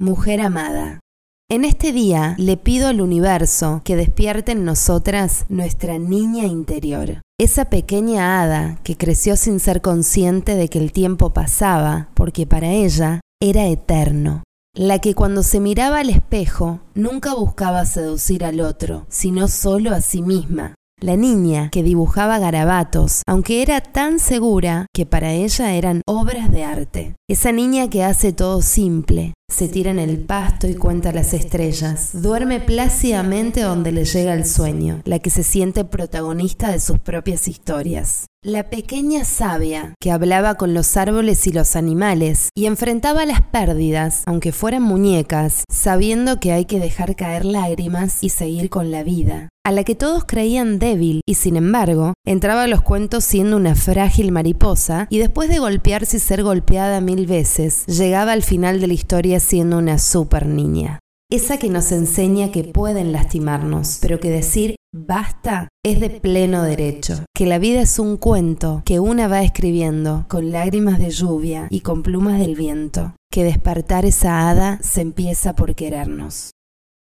Mujer amada. En este día le pido al universo que despierte en nosotras nuestra niña interior, esa pequeña hada que creció sin ser consciente de que el tiempo pasaba, porque para ella era eterno, la que cuando se miraba al espejo nunca buscaba seducir al otro, sino solo a sí misma, la niña que dibujaba garabatos, aunque era tan segura que para ella eran obras de arte. Esa niña que hace todo simple, se tira en el pasto y cuenta las estrellas, duerme plácidamente donde le llega el sueño, la que se siente protagonista de sus propias historias. La pequeña sabia que hablaba con los árboles y los animales y enfrentaba las pérdidas, aunque fueran muñecas, sabiendo que hay que dejar caer lágrimas y seguir con la vida a la que todos creían débil y sin embargo entraba a los cuentos siendo una frágil mariposa y después de golpearse y ser golpeada mil veces, llegaba al final de la historia siendo una super niña. Esa que nos enseña que pueden lastimarnos, pero que decir basta es de pleno derecho, que la vida es un cuento que una va escribiendo con lágrimas de lluvia y con plumas del viento, que despertar esa hada se empieza por querernos.